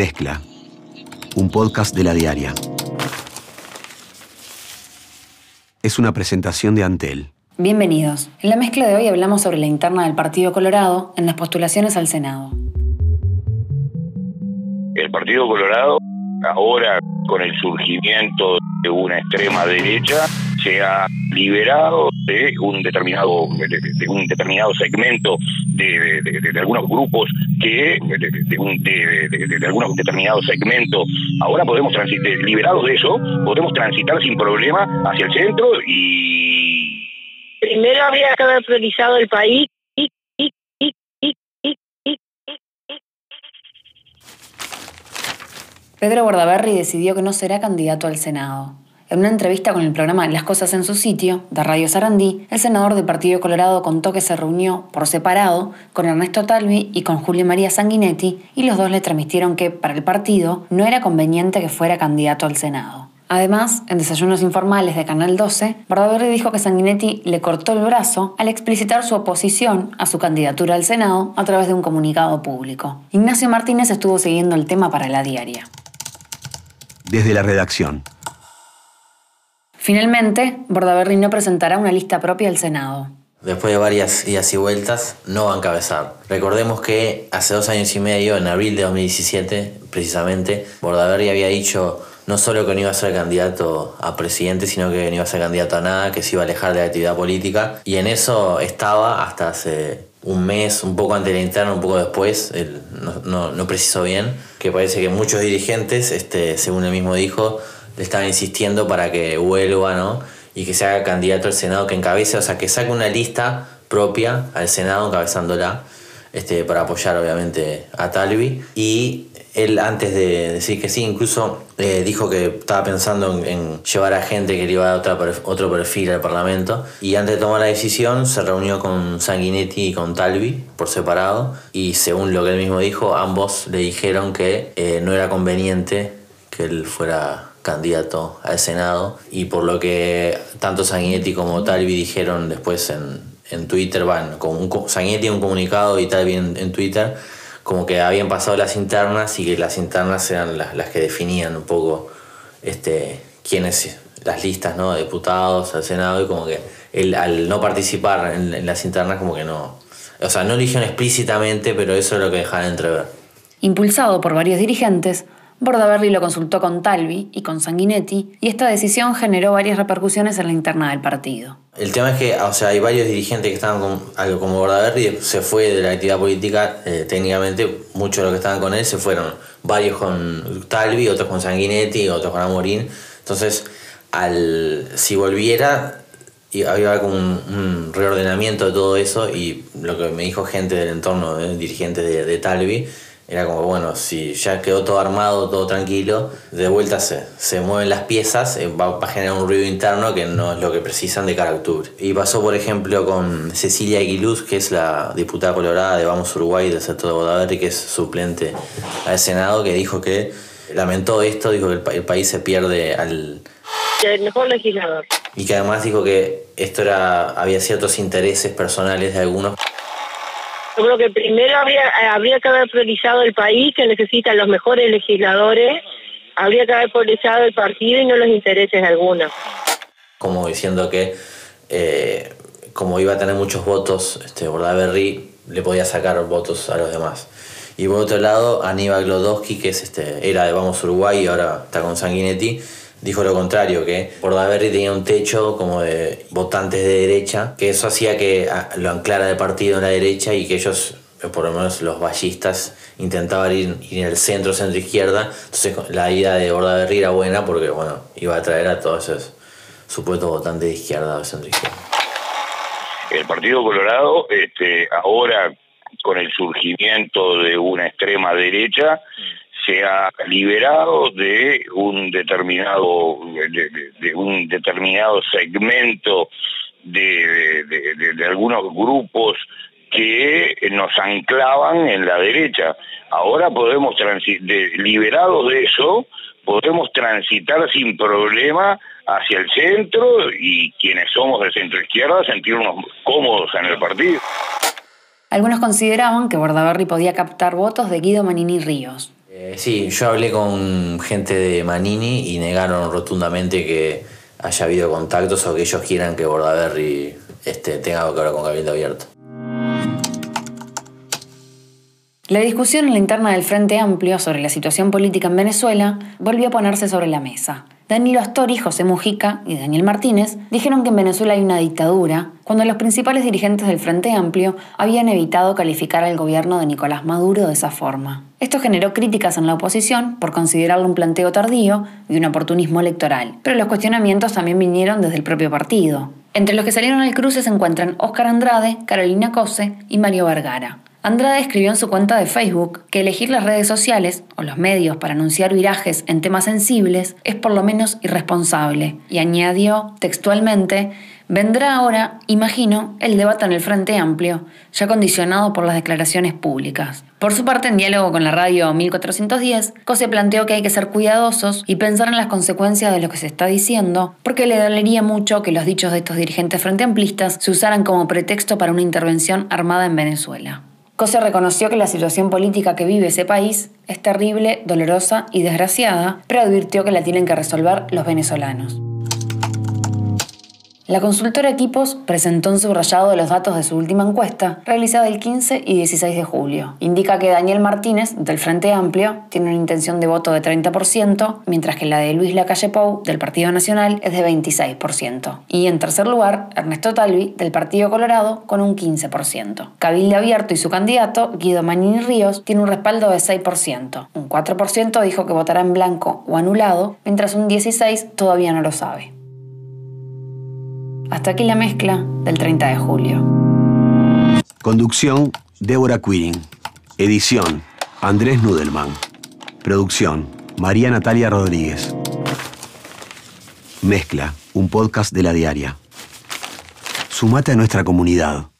Mezcla, un podcast de la diaria. Es una presentación de Antel. Bienvenidos. En la mezcla de hoy hablamos sobre la interna del Partido Colorado en las postulaciones al Senado. El Partido Colorado, ahora con el surgimiento de una extrema derecha, se ha liberado de un determinado de, un determinado segmento de, algunos grupos que de, algunos determinados segmentos ahora podemos transitar liberados de eso podemos transitar sin problema hacia el centro y primero habría que haber priorizado el país Pedro Bordaberry decidió que no será candidato al Senado. En una entrevista con el programa Las Cosas en su sitio, de Radio Sarandí, el senador del Partido Colorado contó que se reunió por separado con Ernesto Talvi y con Julio María Sanguinetti y los dos le transmitieron que, para el partido, no era conveniente que fuera candidato al Senado. Además, en desayunos informales de Canal 12, Bardaverri dijo que Sanguinetti le cortó el brazo al explicitar su oposición a su candidatura al Senado a través de un comunicado público. Ignacio Martínez estuvo siguiendo el tema para la diaria. Desde la redacción. Finalmente, Bordaberry no presentará una lista propia al Senado. Después de varias idas y vueltas, no va a encabezar. Recordemos que hace dos años y medio, en abril de 2017, precisamente, Bordaberry había dicho no solo que no iba a ser candidato a presidente, sino que no iba a ser candidato a nada, que se iba a alejar de la actividad política. Y en eso estaba hasta hace un mes, un poco antes de la interna, un poco después, no, no, precisó bien, que parece que muchos dirigentes, este, según él mismo dijo, le estaban insistiendo para que vuelva, ¿no? Y que se haga candidato al Senado, que encabece, o sea, que saque una lista propia al Senado encabezándola, este, para apoyar obviamente a Talvi. Y él antes de decir que sí, incluso eh, dijo que estaba pensando en, llevar a gente que le iba a dar otro perfil al Parlamento. Y antes de tomar la decisión se reunió con Sanguinetti y con Talvi por separado. Y según lo que él mismo dijo, ambos le dijeron que eh, no era conveniente que él fuera candidato al Senado y por lo que tanto Sanguinetti como Talvi dijeron después en, en Twitter, van, como un, un comunicado y Talvi en, Twitter, como que habían pasado las internas y que las internas eran las, las que definían un poco este, quiénes, las listas ¿no? de diputados al Senado y como que él, al no participar en, en las internas como que no, o sea, no eligieron explícitamente, pero eso es lo que dejaban entrever. Impulsado por varios dirigentes, Bordaberry lo consultó con Talvi y con Sanguinetti y esta decisión generó varias repercusiones en la interna del partido. El tema es que o sea, hay varios dirigentes que estaban con algo como Bordaberry, se fue de la actividad política, eh, técnicamente muchos de los que estaban con él se fueron, varios con Talvi, otros con Sanguinetti, otros con Amorín. Entonces, al, si volviera, había como un, reordenamiento de todo eso y lo que me dijo gente del entorno, eh, dirigentes de, de Talvi, era como, bueno, si ya quedó todo armado, todo tranquilo, de vuelta se, se mueven las piezas, eh, va, a generar un ruido interno que no es lo que precisan de cara a octubre. Y pasó, por ejemplo, con Cecilia Aguiluz, que es la diputada colorada de Vamos Uruguay del sector de Bodaverri, que es suplente al Senado, que dijo que lamentó esto, dijo que el, país se pierde al... El mejor legislador. Y que además dijo que esto era había ciertos intereses personales de algunos yo creo que primero habría, habría que haber priorizado el país, que necesita los mejores legisladores, habría que haber priorizado el partido y no los intereses de algunos. Como diciendo que, eh, como iba a tener muchos votos, este, Bordaberry le podía sacar votos a los demás. Y por otro lado, Aníbal Glodowski, que es este, era de Vamos Uruguay y ahora está con Sanguinetti, dijo lo contrario, que Bordaberry tenía un techo como de votantes de derecha, que eso hacía que ah, lo anclara de partido en la derecha y que ellos, por lo menos los ballistas, intentaban ir, en el centro, centro izquierda. Entonces la idea de Bordaberry era buena porque bueno, iba a atraer a todos esos supuestos votantes de izquierda o centro izquierda. El Partido Colorado, este, ahora con el surgimiento de una extrema derecha, se ha liberado de un determinado de, un determinado segmento de, de, algunos grupos que nos anclaban en la derecha. Ahora podemos liberados de eso, podemos transitar sin problema hacia el centro y quienes somos de centro izquierda sentirnos cómodos en el partido. Algunos consideraban que Bordaberry podía captar votos de Guido Manini Ríos, Eh, sí, yo hablé con gente de Manini y negaron rotundamente que haya habido contactos o que ellos quieran que Bordaberry este, tenga algo que ver con Cabildo Abierto. La discusión en la interna del Frente Amplio sobre la situación política en Venezuela volvió a ponerse sobre la mesa. Danilo Astori, José Mujica y Daniel Martínez dijeron que en Venezuela hay una dictadura, cuando los principales dirigentes del Frente Amplio habían evitado calificar al gobierno de Nicolás Maduro de esa forma. Esto generó críticas en la oposición por considerarlo un planteo tardío y un oportunismo electoral, pero los cuestionamientos también vinieron desde el propio partido. Entre los que salieron al cruce se encuentran Óscar Andrade, Carolina Cose y Mario Vergara. Andrade escribió en su cuenta de Facebook que elegir las redes sociales o los medios para anunciar virajes en temas sensibles es por lo menos irresponsable y añadió textualmente Vendrá ahora, imagino, el debate en el Frente Amplio, ya condicionado por las declaraciones públicas. Por su parte, en diálogo con la radio 1410, Cose planteó que hay que ser cuidadosos y pensar en las consecuencias de lo que se está diciendo, porque le dolería mucho que los dichos de estos dirigentes frente amplistas se usaran como pretexto para una intervención armada en Venezuela. Cose reconoció que la situación política que vive ese país es terrible, dolorosa y desgraciada, pero advirtió que la tienen que resolver los venezolanos. La consultora Equipos presentó un subrayado de los datos de su última encuesta, realizada el 15 y 16 de julio. Indica que Daniel Martínez, del Frente Amplio, tiene una intención de voto de 30%, mientras que la de Luis Lacalle Pou, del Partido Nacional, es de 26%. Y en tercer lugar, Ernesto Talvi, del Partido Colorado, con un 15%. Cabilde Abierto y su candidato, Guido Manini Ríos, tiene un respaldo de 6%. Un 4% dijo que votará en blanco o anulado, mientras un 16% todavía no lo sabe. Hasta aquí la mezcla del 30 de julio. Conducción, Débora Quirin. Edición, Andrés Nudelman. Producción, María Natalia Rodríguez. Mezcla, un podcast de la diaria. Sumate a nuestra comunidad.